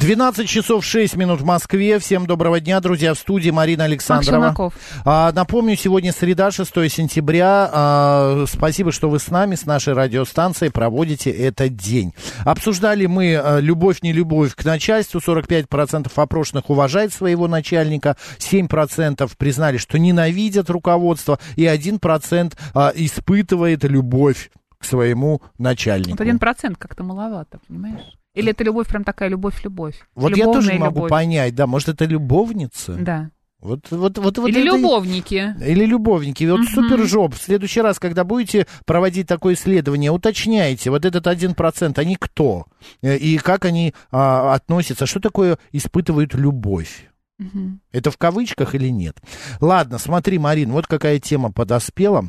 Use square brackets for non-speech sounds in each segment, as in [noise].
12 часов 6 минут в Москве. Всем доброго дня, друзья. В студии Марина Александрова. А, напомню, сегодня среда, 6 сентября. А, спасибо, что вы с нами, с нашей радиостанцией проводите этот день. Обсуждали мы а, любовь, не любовь к начальству. 45% опрошенных уважает своего начальника. 7% признали, что ненавидят руководство. И 1% а, испытывает любовь к своему начальнику. Вот один процент как-то маловато, понимаешь? Или это любовь прям такая любовь-любовь? Вот я тоже могу любовь. понять, да, может, это любовница? Да. Вот, вот, вот, вот Или это- любовники. Или любовники. Вот Мгм. супер жоп. В следующий раз, когда будете проводить такое исследование, уточняйте, вот этот один процент, они кто? Э, И как они а, относятся? Что такое испытывают любовь? Мгм. Это в кавычках или нет? Ладно, смотри, Марин, вот какая тема подоспела.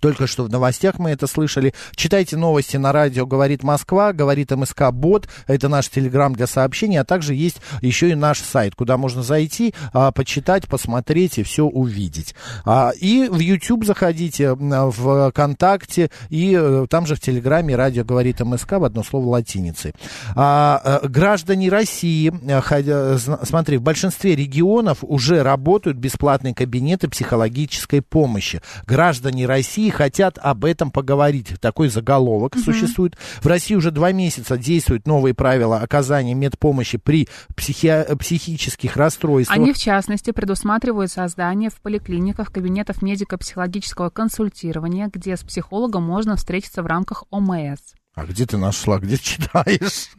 Только что в новостях мы это слышали. Читайте новости на радио «Говорит Москва», «Говорит МСК Бот». Это наш телеграм для сообщений. А также есть еще и наш сайт, куда можно зайти, а, почитать, посмотреть и все увидеть. А, и в YouTube заходите, в ВКонтакте, и э, там же в телеграме «Радио говорит МСК» в одно слово латиницей. А, э, граждане России, э, ходя- смотри, в большинстве регионов уже работают бесплатные кабинеты психологической помощи. Граждане России хотят об этом поговорить. Такой заголовок существует. В России уже два месяца действуют новые правила оказания медпомощи при психи- психических расстройствах. Они, в частности, предусматривают создание в поликлиниках кабинетов медико-психологического консультирования, где с психологом можно встретиться в рамках ОМС. А где ты нашла? Где читаешь?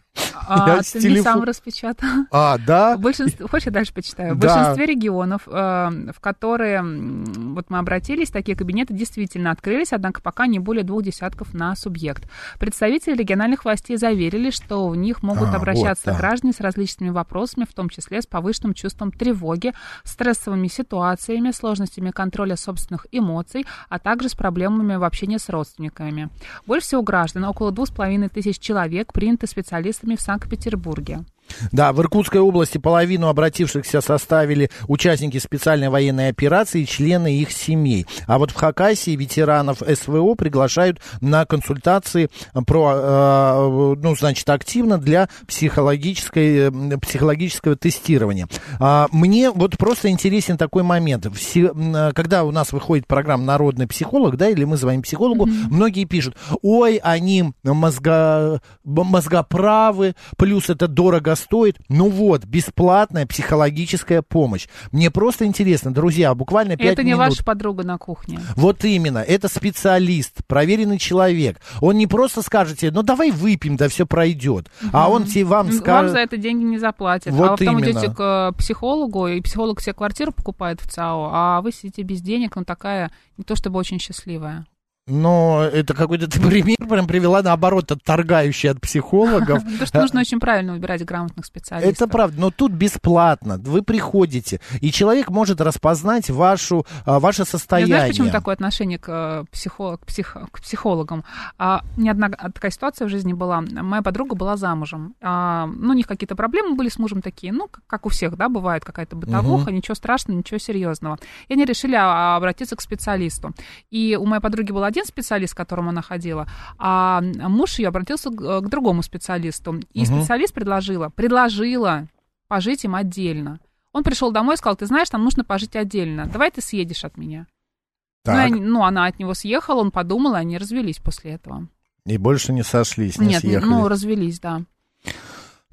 А, Я ты мне телефо- сам распечатал. [laughs] А, да? В большинстве, хочешь, я дальше почитаю? В Да. большинстве регионов, э, в которые вот мы обратились, такие кабинеты действительно открылись, однако пока не более двух десятков на субъект. Представители региональных властей заверили, что в них могут А, обращаться вот, да. граждане с различными вопросами, в том числе с повышенным чувством тревоги, стрессовыми ситуациями, сложностями контроля собственных эмоций, а также с проблемами в общении с родственниками. Больше всего граждан, около двух с половиной тысяч человек, приняты специалистами в Санкт-Петербурге. Да, в Иркутской области половину обратившихся составили участники специальной военной операции и члены их семей. А вот в Хакасии ветеранов СВО приглашают на консультации про, э, ну, значит, активно для психологической, э, психологического тестирования. А, Мне вот просто интересен такой момент. Все, э, когда у нас выходит программа «Народный психолог», да, или мы звоним психологу, многие пишут, ой, они мозга, б- мозгоправы, плюс это дорого стоит. Ну вот, бесплатная психологическая помощь. Мне просто интересно, друзья, буквально 5 Это не минут. ваша подруга на кухне. Вот именно, это специалист, проверенный человек. Он не просто скажет тебе, ну давай выпьем, да все пройдет. А он тебе вам Вам скажет... за это деньги не заплатят. Вот а вы потом именно. идете к э, психологу, и психолог себе квартиру покупает в ЦАО, а вы сидите без денег, ну такая не то чтобы очень счастливая. Но это какой-то ты пример прям привела, наоборот, отторгающий от психологов. [laughs] То, что нужно очень правильно выбирать грамотных специалистов. Это правда, но тут бесплатно. Вы приходите, и человек может распознать вашу, а, ваше состояние. знаешь, почему такое отношение к, э, психо- к, псих- к психологам? А, меня одна такая ситуация в жизни была. Моя подруга была замужем. А, ну, у них какие-то проблемы были с мужем такие, ну, как, у всех, да, бывает какая-то бытовуха, ничего страшного, ничего серьезного. И они решили а, обратиться к специалисту. И у моей подруги был один специалист, к которому она ходила, а муж ее обратился к, к другому специалисту. И Мгм. специалист предложила, предложила пожить им отдельно. Он пришел домой и сказал, ты знаешь, нам нужно пожить отдельно. Давай ты съедешь от меня. Ну, Так, они- ну, она от него съехала, он подумал, и они развелись после этого. и больше не сошлись, не Нет, съехали. ну, развелись, да.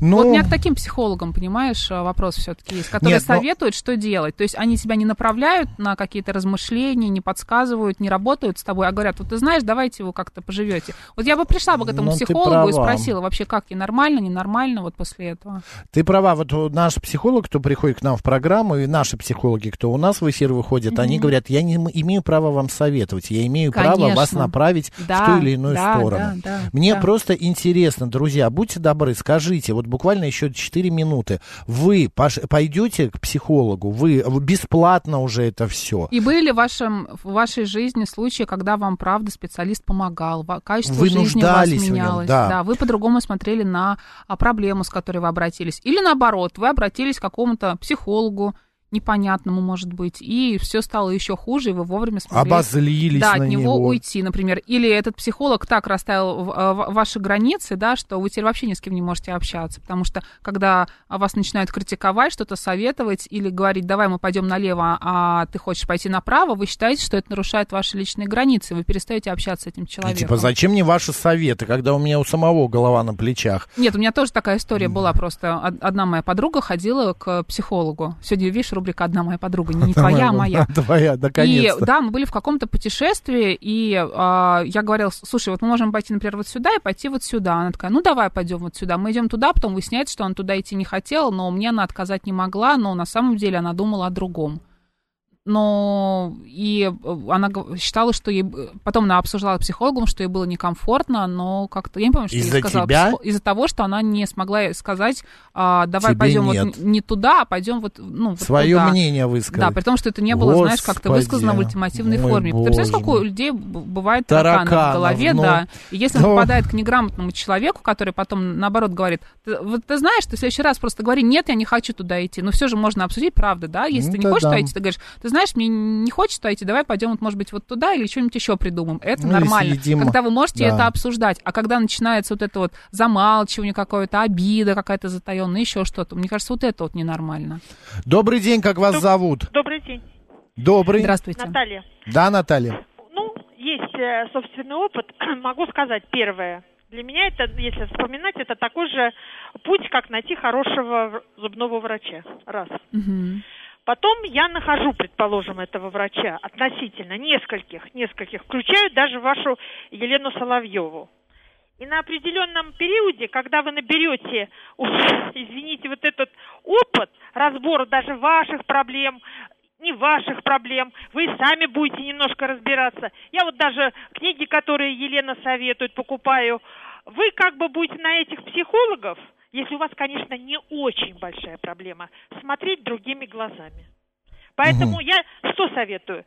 Ну, Вот у меня к таким психологам, понимаешь, э, вопрос все-таки есть, которые Нет, но- советуют, что делать. То есть они тебя не направляют на какие-то размышления, не подсказывают, не работают с тобой, а говорят, вот ты знаешь, давайте вы как-то поживете. Вот я бы пришла бы к этому Ну, ты психологу и спросила вообще, как ей нормально, ненормально вот после этого. Ты права, вот у- наш психолог, кто приходит к нам в программу, и наши психологи, кто у нас в эфир выходит, они говорят, я не имею права вам советовать, я имею право вас Конечно. направить Да, в ту или иную да, сторону. да, да, Мне да. просто интересно, друзья, будьте добры, скажите, вот буквально еще 4 минуты, вы пойдете к психологу, вы бесплатно уже это все. И были ли в, вашем, в вашей жизни случаи, когда вам, правда, специалист помогал, качество Вы жизни у вас в нем, менялось? да. вы по-другому смотрели на а, проблему, с которой вы обратились. Или наоборот, вы обратились к какому-то психологу, непонятному, может быть, и все стало еще хуже, и вы вовремя смогли Обозлились да, на от него, него. уйти, например. Или этот психолог так расставил э, ваши границы, да, что вы теперь вообще ни с кем не можете общаться. Потому что когда вас начинают критиковать, что-то советовать или говорить, давай мы пойдем налево, а ты хочешь пойти направо, вы считаете, что это нарушает ваши личные границы, вы перестаете общаться с этим И человеком. типа, зачем мне ваши советы, когда у меня у самого голова на плечах? Нет, у меня тоже такая история была просто. Од- Одна моя подруга ходила к психологу. Сегодня, видишь, рубрика «Одна моя подруга», [laughs] не твоя, а моя. [laughs] Твоя, И наконец-то. да, мы были в каком-то путешествии, и а, я говорила, слушай, вот мы можем пойти, например, вот сюда и пойти вот сюда. Она такая, ну давай пойдем вот сюда. Мы идем туда, потом выясняется, что она туда идти не хотела, но мне она отказать не могла, но на самом деле она думала о другом. Но и э, она считала, что ей... Потом она обсуждала с психологом, что ей было некомфортно, но как-то... Я не помню, что ей Из-за сказала тебя? Из-за того, что она не смогла ей сказать, а, давай Тебе пойдем нет. вот не туда, а пойдем вот, ну, вот Свое туда. мнение высказать. Да, при том, что это не было, знаешь, как-то Господи, высказано в ультимативной форме. Ты представляешь, боже сколько у людей бывает тараканов, в голове, ну. да. И если Ну. он попадает к неграмотному человеку, который потом, наоборот, говорит, «Ты- вот ты знаешь, ты в следующий раз просто говори, нет, я не хочу туда идти. Но все же можно обсудить, правда, да? Если Ну ты не хочешь да. туда идти, ты говоришь, ты знаешь, мне не хочется идти, давай пойдем, вот, может быть, вот туда или что-нибудь еще придумаем. Это Ну, нормально. съедим. Когда вы можете Да. это обсуждать. А когда начинается вот это вот замалчивание какое-то, обида какая-то затаенная, еще что-то, мне кажется, вот это вот ненормально. Добрый день, как вас зовут? Добрый день, Добрый. Здравствуйте. Наталья. Да, Наталья? Ну, есть э, собственный опыт. [clears throat] Могу сказать первое. Для меня это, если вспоминать, это такой же путь, как найти хорошего зубного врача. Раз. Мгм. Потом я нахожу, предположим, этого врача относительно нескольких, нескольких, включаю даже вашу Елену Соловьеву. И на определенном периоде, когда вы наберете, извините, вот этот опыт разбора даже ваших проблем, не ваших проблем, вы сами будете немножко разбираться. Я вот даже книги, которые Елена советует, покупаю. Вы как бы будете на этих психологов, если у вас, конечно, не очень большая проблема, смотреть другими глазами. Поэтому я что советую?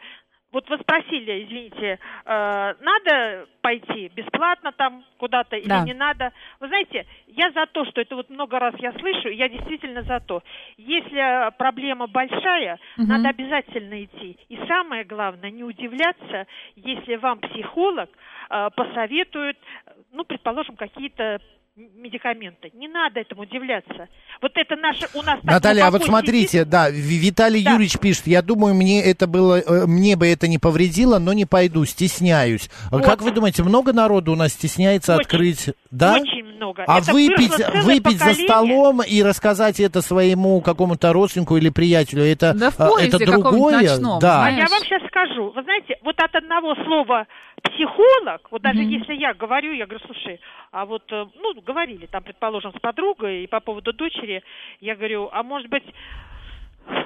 Вот вы спросили, извините, э, надо пойти бесплатно там куда-то или Да. не надо? Вы знаете, я за то, что это вот много раз я слышу, я действительно за то. Если э, проблема большая, Мгм. надо обязательно идти. И самое главное, не удивляться, если вам психолог э, посоветует, э, ну, предположим, какие-то м- медикаменты. Не надо этому удивляться. Вот это наше у нас Наталья, а вот смотрите, сидит. да, Ви- Виталий Да. Юрьевич пишет, я думаю, мне это было, э, мне бы это не повредило, но не пойду, стесняюсь. А Вот. Как вы думаете, много народу у нас стесняется Очень, открыть, да? Очень много. А Это выпить, выпить за столом и рассказать это своему какому-то родственнику или приятелю, это, Да в а, поезде это другое? ночном, да. А я вам сейчас скажу. Вы знаете, вот от одного слова психолог, вот даже Мгм. если я говорю, я говорю, слушай, а вот, э, ну, говорили там, предположим, с подругой и по поводу дочери, я говорю, а может быть,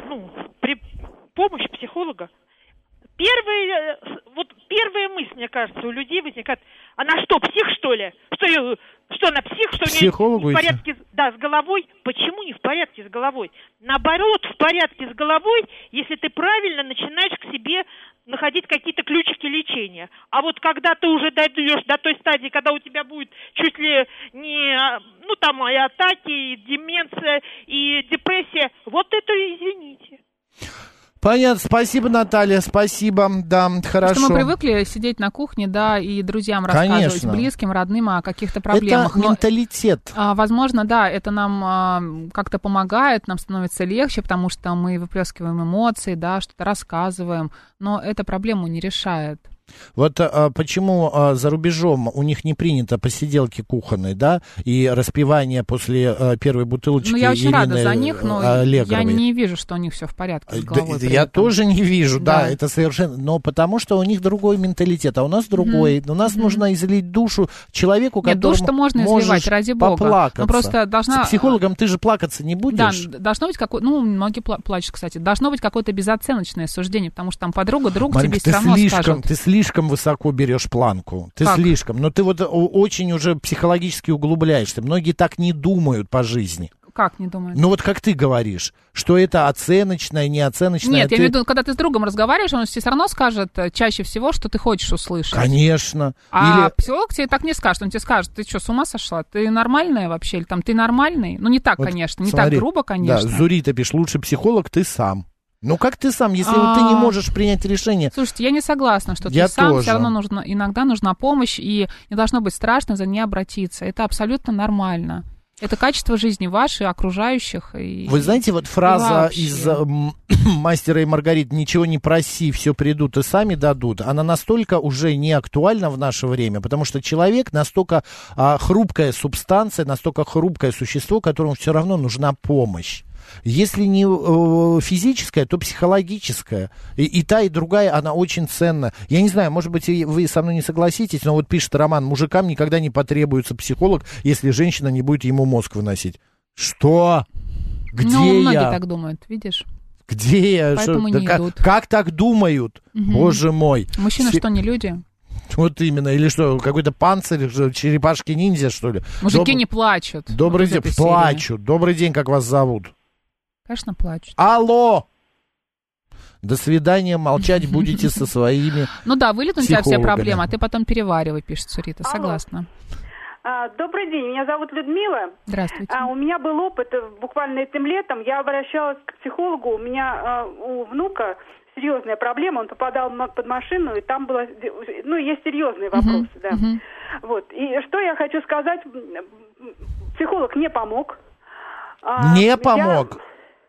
ну, при помощи психолога, Первые, э, вот первая мысль, мне кажется, у людей возникает, она что, псих, что ли? Что, что она псих, что у нее Психологу не в порядке, с- да, с головой? Почему не в порядке с головой? Наоборот, в порядке с головой, если ты правильно начинаешь к себе находить какие-то ключики лечения. А вот когда ты уже дойдешь до той стадии, когда у тебя будет чуть ли не, ну там и атаки, и деменция, и депрессия, вот это извините. Понятно, спасибо, Наталья, спасибо, да, хорошо. Что мы привыкли сидеть на кухне, да, и друзьям рассказывать, Конечно. близким, родным о каких-то проблемах. Это Но, менталитет. а, возможно, да, это нам а, как-то помогает, нам становится легче, потому что мы выплескиваем эмоции, да, что-то рассказываем, но это проблему не решает. Вот а, почему а, за рубежом у них не принято посиделки кухонные, да, и распивание после а, первой бутылочки Ну, я очень Ирины рада за них, но я Аллегровой? не вижу, что у них все в порядке с Да, головой. при я этом. тоже не вижу, да. Да. это совершенно... Но потому что у них другой менталитет, а у нас другой. У нас нужно излить душу человеку, Нет, которому душу-то можно изливать, ради бога. поплакаться. Ну, просто должна- С психологом ты же плакаться не Да, будешь. д- должно быть какое ну, многие пла- плачут, кстати, должно быть какое-то безоценочное суждение, потому что там подруга, друг Маринка, тебе все равно слишком, скажут. ты слишком высоко берешь планку. Ты Как? слишком. Но ты вот о- очень уже психологически углубляешься. Многие так не думают по жизни. Как, не думаю? Ну вот как ты говоришь, что это оценочное, неоценочное. Нет, ты- я имею в виду, когда ты с другом разговариваешь, он все равно скажет э, чаще всего, что ты хочешь услышать. Конечно. А Или психолог тебе так не скажет. Он тебе скажет, ты что, с ума сошла? Ты нормальная вообще? Или там ты нормальный? Ну, не так, Вот конечно, не смотри, так грубо, конечно. Да, Зурита пишет, лучше психолог ты сам. Ну как ты сам, если вот ты не А. можешь принять решение? Слушайте, я не согласна, что Я ты сам тоже. все равно нужно, иногда нужна помощь, и не должно быть страшно за ней обратиться. Это абсолютно нормально. Это качество жизни вашей, окружающих. И... Вы знаете, вот фраза из м, [clears throat] «Мастера и Маргарит» «Ничего не проси, все придут и сами дадут», она настолько уже не актуальна в наше время, потому что человек настолько а, хрупкая субстанция, настолько хрупкое существо, которому все равно нужна помощь. Если не э, физическая, то психологическая. И, и та, и другая, она очень ценна. Я не знаю, может быть, вы со мной не согласитесь, но вот пишет Роман, мужикам никогда не потребуется психолог, если женщина не будет ему мозг выносить. Что? Где ну, многие я? так думают, видишь? Где я? Поэтому Что- не да как, идут. как так думают? Боже мой. Мужчины Все- что, не люди? Вот именно. Или что, какой-то панцирь, черепашки-ниндзя, что ли? Мужики Доб- не плачут. Добрый Вот день. этой серии. Плачут. Добрый день, как вас зовут? Конечно, плачут. Алло! До свидания, молчать будете со своими. [laughs] Ну да, вылет у тебя все проблемы, а ты потом переваривай, пишет Сурита. Согласна. А, Добрый день, меня зовут Людмила. Здравствуйте. А, у меня был опыт э, буквально этим летом. Я обращалась к психологу. У меня а, у внука серьезная проблема. Он попадал под машину, и там было, ну, есть серьезные вопросы, да. мгм. Вот. И что я хочу сказать, психолог не помог. А, Не я-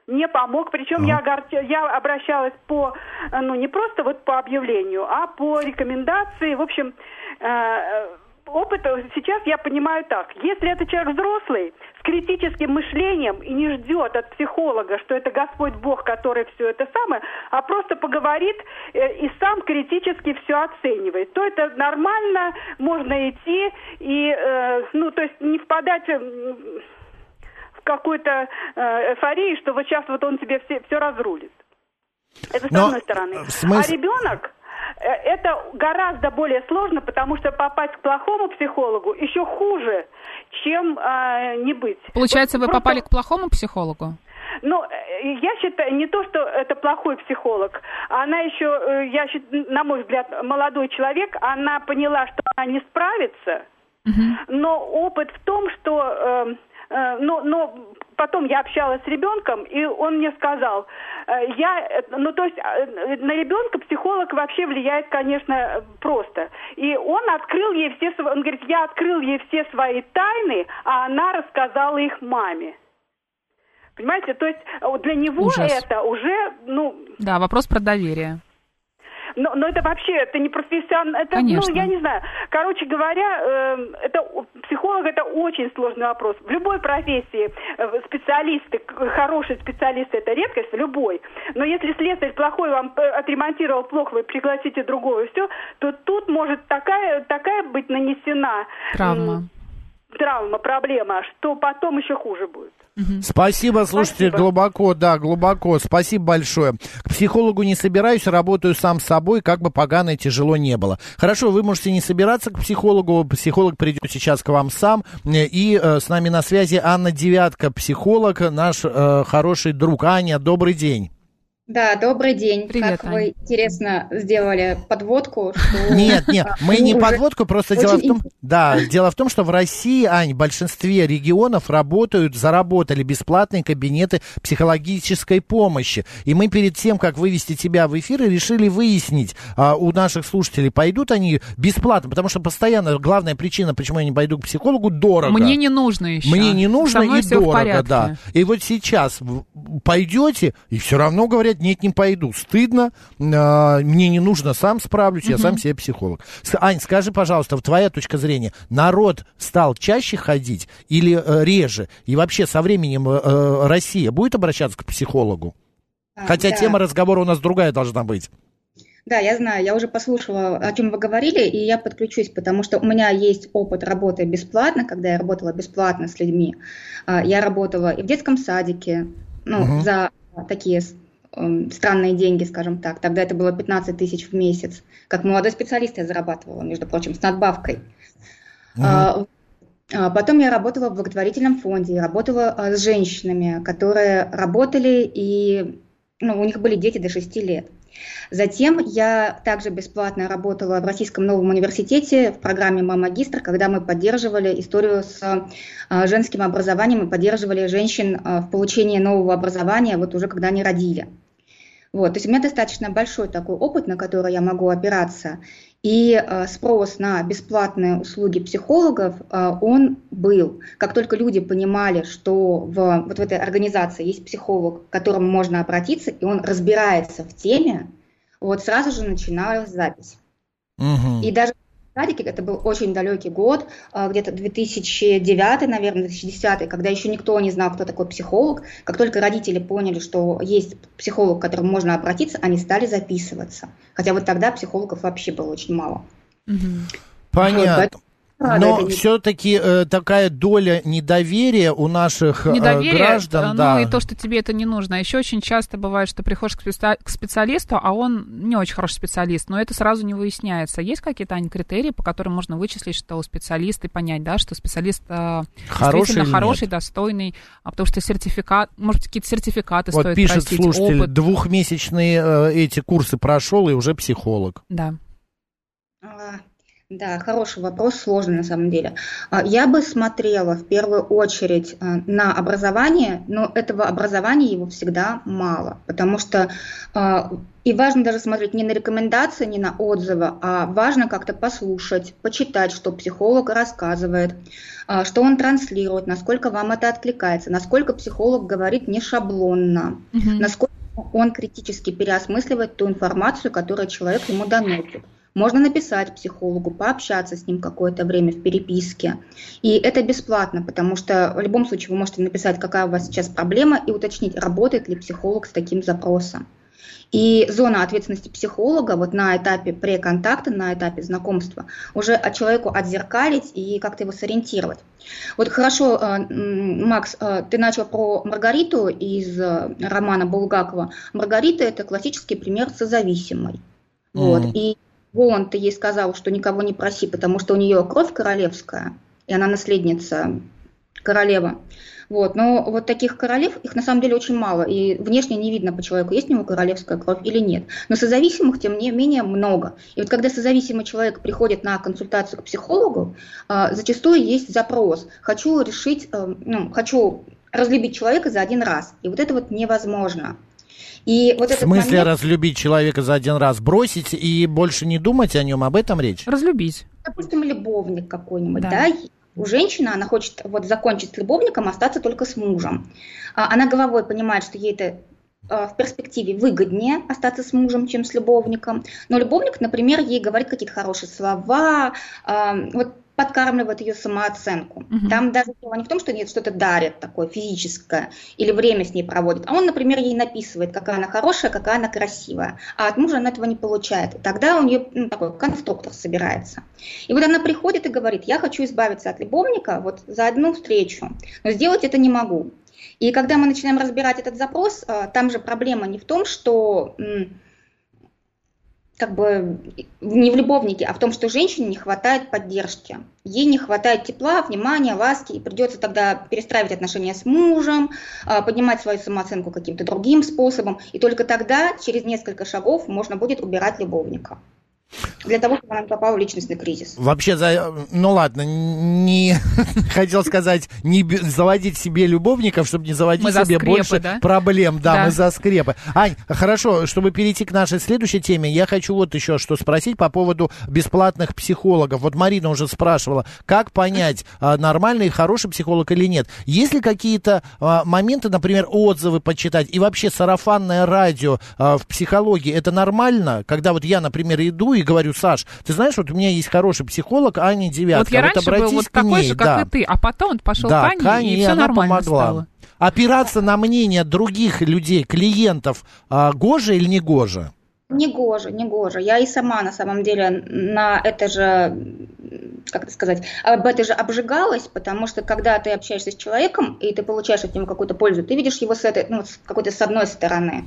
Не помог, причем я, огорч- я обращалась по, э, ну не просто вот по объявлению, а по рекомендации. В общем, э, э, опыт сейчас я понимаю так. Если это человек взрослый, с критическим мышлением и не ждет от психолога, что это Господь Бог, который все это самое, а просто поговорит э, и сам критически все оценивает, то это нормально, можно идти и, э, ну, то есть не впадать... в какую-то э, эйфорию, что вот сейчас вот он тебе все, все разрулит. Это с Но, одной стороны. э, в смыс- А ребенок э, это гораздо более сложно, потому что попасть к плохому психологу еще хуже, чем э, не быть. Получается, Вот вы просто- попали к плохому психологу? ну, э, я считаю, не то, что это плохой психолог, она еще, я счит- на мой взгляд, молодой человек, она поняла, что она не справится, но опыт в том, что, э, э, ну, но потом я общалась с ребенком, и он мне сказал, э, я, ну, то есть э, на ребенка психолог вообще влияет, конечно, просто. И он открыл ей все, он говорит, я открыл ей все свои тайны, а она рассказала их маме. Понимаете, то есть для него Ужас. это уже, ну, Да, вопрос про доверие. Но, но это вообще, это не профессионально, это, Конечно. ну, я не знаю. Короче говоря, э, это психолог это очень сложный вопрос. В любой профессии э, специалисты, хорошие специалисты, это редкость, любой. Но если слесарь плохой вам э, отремонтировал плохо, вы пригласите другого, и все, то тут может такая, такая быть нанесена Травма. Травма, проблема, что потом еще хуже будет. Спасибо, слушайте, Спасибо. глубоко, да, глубоко. Спасибо большое. К психологу не собираюсь, работаю сам с собой, как бы погано и тяжело не было. Хорошо, вы можете не собираться к психологу, психолог придет сейчас к вам сам. Э, И э, с нами на связи Анна Девятка, психолог, наш э, хороший друг. Аня, добрый день. Да, добрый день. Привет, как вы интересно сделали подводку, что... [laughs] Нет, нет, [laughs] мы не подводку, просто очень дело в том, да, дело в том, что в России, Ань, в большинстве регионов работают, заработали бесплатные кабинеты психологической помощи. И мы перед тем, как вывести тебя в эфир, решили выяснить а, у наших слушателей, пойдут они бесплатно, потому что постоянно главная причина, почему я не пойду к психологу, дорого. Мне не нужно еще. Мне не нужно Со мной и дорого, да. И вот сейчас пойдете, и все равно говорят, нет, не пойду. Стыдно, а, мне не нужно, сам справлюсь, я сам себе психолог. Ань, скажи, пожалуйста, твоя точка зрения, народ стал чаще ходить или э, реже? И вообще со временем э, э, Россия будет обращаться к психологу? А, Хотя да. тема разговора у нас другая должна быть. Да, я знаю, я уже послушала, о чем вы говорили, и я подключусь, потому что у меня есть опыт работы бесплатно, когда я работала бесплатно с людьми. А, Я работала и в детском садике, ну, Мгм. за такие странные деньги, скажем так. Тогда это было 15 тысяч в месяц. Как молодой специалист я зарабатывала, между прочим, с надбавкой. А, Потом я работала в благотворительном фонде, я работала а, с женщинами, которые работали и ну, у них были дети до 6 лет. Затем я также бесплатно работала в Российском новом университете в программе «Мама-магистр», когда мы поддерживали историю с а, женским образованием и поддерживали женщин а, в получении нового образования, вот уже когда они родили. Вот, то есть у меня достаточно большой такой опыт, на который я могу опираться. И э, спрос на бесплатные услуги психологов, э, он был. Как только люди понимали, что в, вот в этой организации есть психолог, к которому можно обратиться, и он разбирается в теме, вот сразу же начиналась запись. Мгм. И даже садике, это был очень далекий год, а, где-то 2009, наверное, 2010, когда еще никто не знал, кто такой психолог. Как только родители поняли, что есть психолог, к которому можно обратиться, они стали записываться. Хотя вот тогда психологов вообще было очень мало. Понятно. А, да, Но все-таки такая доля недоверия у наших э, Недоверие, граждан, э, ну да. и то, что тебе это не нужно. А еще очень часто бывает, что приходишь к, специалисту, а он не очень хороший специалист, но это сразу не выясняется. Есть какие-то, Ань, критерии, по которым можно вычислить, что специалист и понять, да, что специалист э, Хороший хороший, нет? достойный, а потому что сертификат, может, какие-то сертификаты Вот стоит пишет просить, слушатель, опыт. двухмесячные э, эти курсы прошел и уже психолог. Да. Да, хороший вопрос, сложный на самом деле. А, Я бы смотрела в первую очередь а, на образование, но этого образования его всегда мало, потому что а, и важно даже смотреть не на рекомендации, не на отзывы, а важно как-то послушать, почитать, что психолог рассказывает, что он транслирует, насколько вам это откликается, насколько психолог говорит не шаблонно, Мгм. насколько он критически переосмысливает ту информацию, которую человек ему доносит. Можно написать психологу, пообщаться с ним какое-то время в переписке. И это бесплатно, потому что в любом случае вы можете написать, какая у вас сейчас проблема, и уточнить, работает ли психолог с таким запросом. И зона ответственности психолога вот на этапе преконтакта, на этапе знакомства, уже от человеку отзеркалить и как-то его сориентировать. Вот хорошо, э, Макс, э, ты начал про Маргариту из э, романа Булгакова. Маргарита – это классический пример созависимой. Вот. Мгм. И Волан ты ей сказал, что никого не проси, потому что у нее кровь королевская, и она наследница королева. Вот. Но вот таких королев, их на самом деле очень мало, и внешне не видно по человеку, есть у него королевская кровь или нет. Но созависимых, тем не менее, много. И вот когда созависимый человек приходит на консультацию к психологу, а, зачастую есть запрос. Хочу решить, э, ну, хочу разлюбить человека за один раз. И вот это вот невозможно. И вот В этот смысле момент- разлюбить человека за один раз, бросить и больше не думать о нем, об этом речь? Разлюбить. допустим, любовник какой-нибудь, Да. да, у женщины она хочет вот закончить с любовником, остаться только с мужем. А Она головой понимает, что ей это а, в перспективе выгоднее остаться с мужем, чем с любовником. Но любовник, например, ей говорит какие-то хорошие слова, а, вот подкармливает ее самооценку. Мгм. Там даже дело не в том, что ей что-то дарит такое физическое или время с ней проводит, а он, например, ей написывает, какая она хорошая, какая она красивая, а от мужа она этого не получает. И тогда у нее ну, такой конструктор собирается. И вот она приходит и говорит, я хочу избавиться от любовника вот за одну встречу, но сделать это не могу. И когда мы начинаем разбирать этот запрос, а, там же проблема не в том, что как бы не в любовнике, а в том, что женщине не хватает поддержки. Ей не хватает тепла, внимания, ласки, и придется тогда перестраивать отношения с мужем, а, поднимать свою самооценку каким-то другим способом, и только тогда, через несколько шагов, можно будет убирать любовника. Для того, чтобы она не попала в личностный кризис. Вообще, за, ну ладно, не [laughs] хотел сказать, не б- заводить себе любовников, чтобы не заводить Мы за себе скрепы, больше да? проблем. Да, Да. мы за скрепы. Ань, хорошо, чтобы перейти к нашей следующей теме, я хочу вот еще что спросить по поводу бесплатных психологов. Вот Марина уже спрашивала, как понять, а, нормальный и хороший психолог или нет. Есть ли какие-то а, моменты, например, отзывы почитать и вообще сарафанное радио а, в психологии, это нормально? Когда вот я, например, иду и говорю, Саш, ты знаешь, вот у меня есть хороший психолог, Аня Девятка. Вот я раньше был вот такой ней, же, как да. и ты, а потом вот пошел Да, к Ане, к Ане, и и все нормально помогла. стало. Опираться на мнение других людей, клиентов, а, гоже или не гоже? Негоже, негоже. Я и сама, на самом деле, на это же, как это сказать, об это же обжигалась, потому что когда ты общаешься с человеком, и ты получаешь от него какую-то пользу, ты видишь его с этой, ну, с какой-то с одной стороны.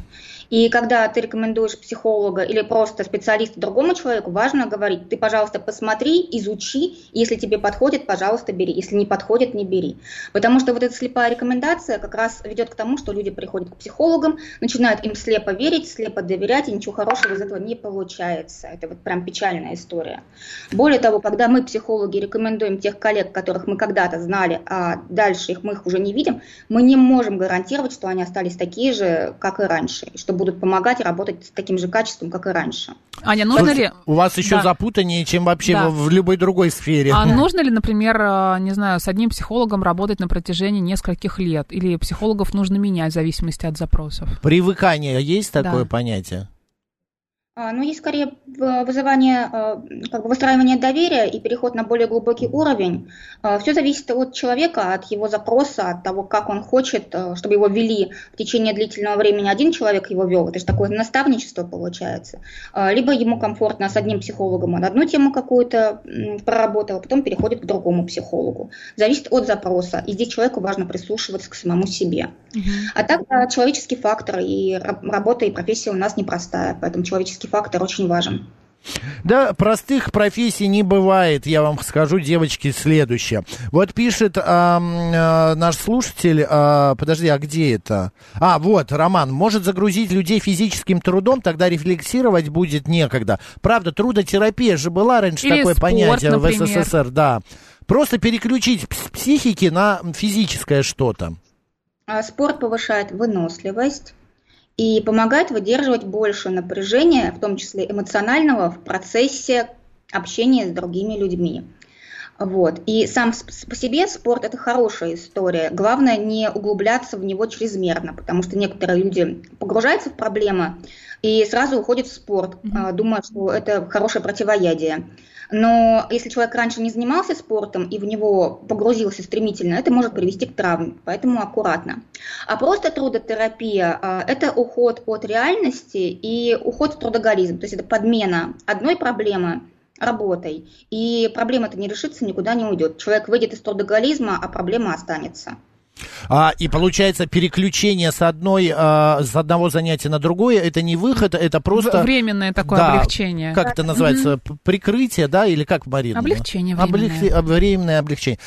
И когда ты рекомендуешь психолога или просто специалиста другому человеку, важно говорить, ты, пожалуйста, посмотри, изучи, если тебе подходит, пожалуйста, бери, если не подходит, не бери. Потому что вот эта слепая рекомендация как раз ведет к тому, что люди приходят к психологам, начинают им слепо верить, слепо доверять, и ничего хорошего из этого не получается. Это вот прям печальная история. Более того, когда мы, психологи, рекомендуем тех коллег, которых мы когда-то знали, а дальше их мы их уже не видим, мы не можем гарантировать, что они остались такие же, как и раньше, и что будут помогать и работать с таким же качеством, как и раньше. Аня, нужно ли... У вас еще Да. запутаннее, чем вообще Да. в, в любой другой сфере. А нужно ли, например, э, не знаю, с одним психологом работать на протяжении нескольких лет? Или психологов нужно менять в зависимости от запросов? Привыкание есть такое Да. понятие? А, Ну, есть скорее в- вызывание, э, как бы выстраивание доверия и переход на более глубокий уровень. Все зависит от человека, от его запроса, от того, как он хочет, э, чтобы его вели в течение длительного времени. Один человек его вел, это же такое наставничество получается. А, Либо ему комфортно с одним психологом, он одну тему какую-то проработал, а потом переходит к другому психологу. Зависит от запроса. И здесь человеку важно прислушиваться к самому себе. А так, человеческий фактор, и ра- работа и профессия у нас непростая, поэтому человеческий фактор очень важен. Да, простых профессий не бывает, я вам скажу, девочки, следующее. Вот пишет ам, э, наш слушатель, а, подожди, а где это? А, вот, Роман, может загрузить людей физическим трудом, тогда рефлексировать будет некогда. Правда, трудотерапия же была раньше Или такое спорт, понятие например. в СССР, да. Просто переключить психики на физическое что-то. А Спорт повышает выносливость и помогает выдерживать больше напряжения, в том числе эмоционального, в процессе общения с другими людьми. Вот. И сам по себе спорт это хорошая история. Главное не углубляться в него чрезмерно, потому что некоторые люди погружаются в проблемы и сразу уходят в спорт, а, думая, что это хорошее противоядие. Но если человек раньше не занимался спортом и в него погрузился стремительно, это может привести к травме, поэтому аккуратно. А просто трудотерапия а, – это уход от реальности и уход в трудоголизм, то есть это подмена одной проблемы работой, и проблема-то не решится, никуда не уйдет. Человек выйдет из трудоголизма, а проблема останется. А, и получается переключение с одной, а, с одного занятия на другое, это не выход, это просто... Временное такое Да, облегчение. Как это называется? П- Прикрытие, да, или как, Марина? Облегчение Облег- временное. об- Временное облегчение.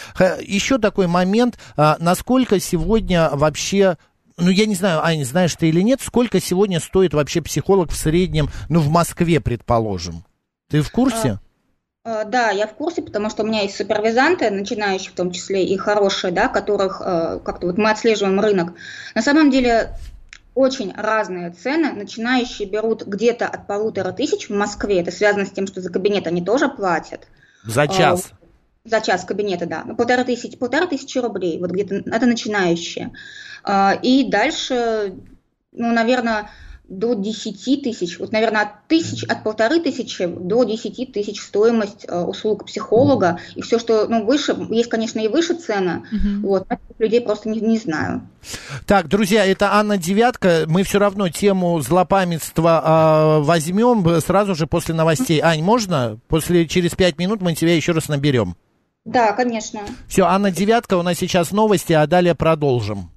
Еще такой момент, а, насколько сегодня вообще ну, я не знаю, Аня, знаешь ты или нет, сколько сегодня стоит вообще психолог в среднем, ну, в Москве, предположим? Ты в курсе? Э, Да, я в курсе, потому что у меня есть супервизанты, начинающие в том числе и хорошие, да, которых э, как-то вот мы отслеживаем рынок. На самом деле очень разные цены. Начинающие берут где-то от полутора тысяч в Москве. Это связано с тем, что за кабинет они тоже платят. За час. А, За час кабинета, да. Полторы тысячи, полторы тысячи рублей. Вот где-то это начинающие. И дальше, ну, наверное, до 10 тысяч, вот, наверное, от тысяч, от полторы тысячи до 10 тысяч стоимость э, услуг психолога. И все, что, ну, выше, есть, конечно, и выше цены, вот, а таких людей просто не, не знаю. Так, друзья, это Анна Девятка. Мы все равно тему злопамятства а, возьмем сразу же после новостей. Ань, можно? После, через пять минут мы тебя еще раз наберем. Да, конечно. Все, Анна Девятка, у нас сейчас новости, а далее продолжим.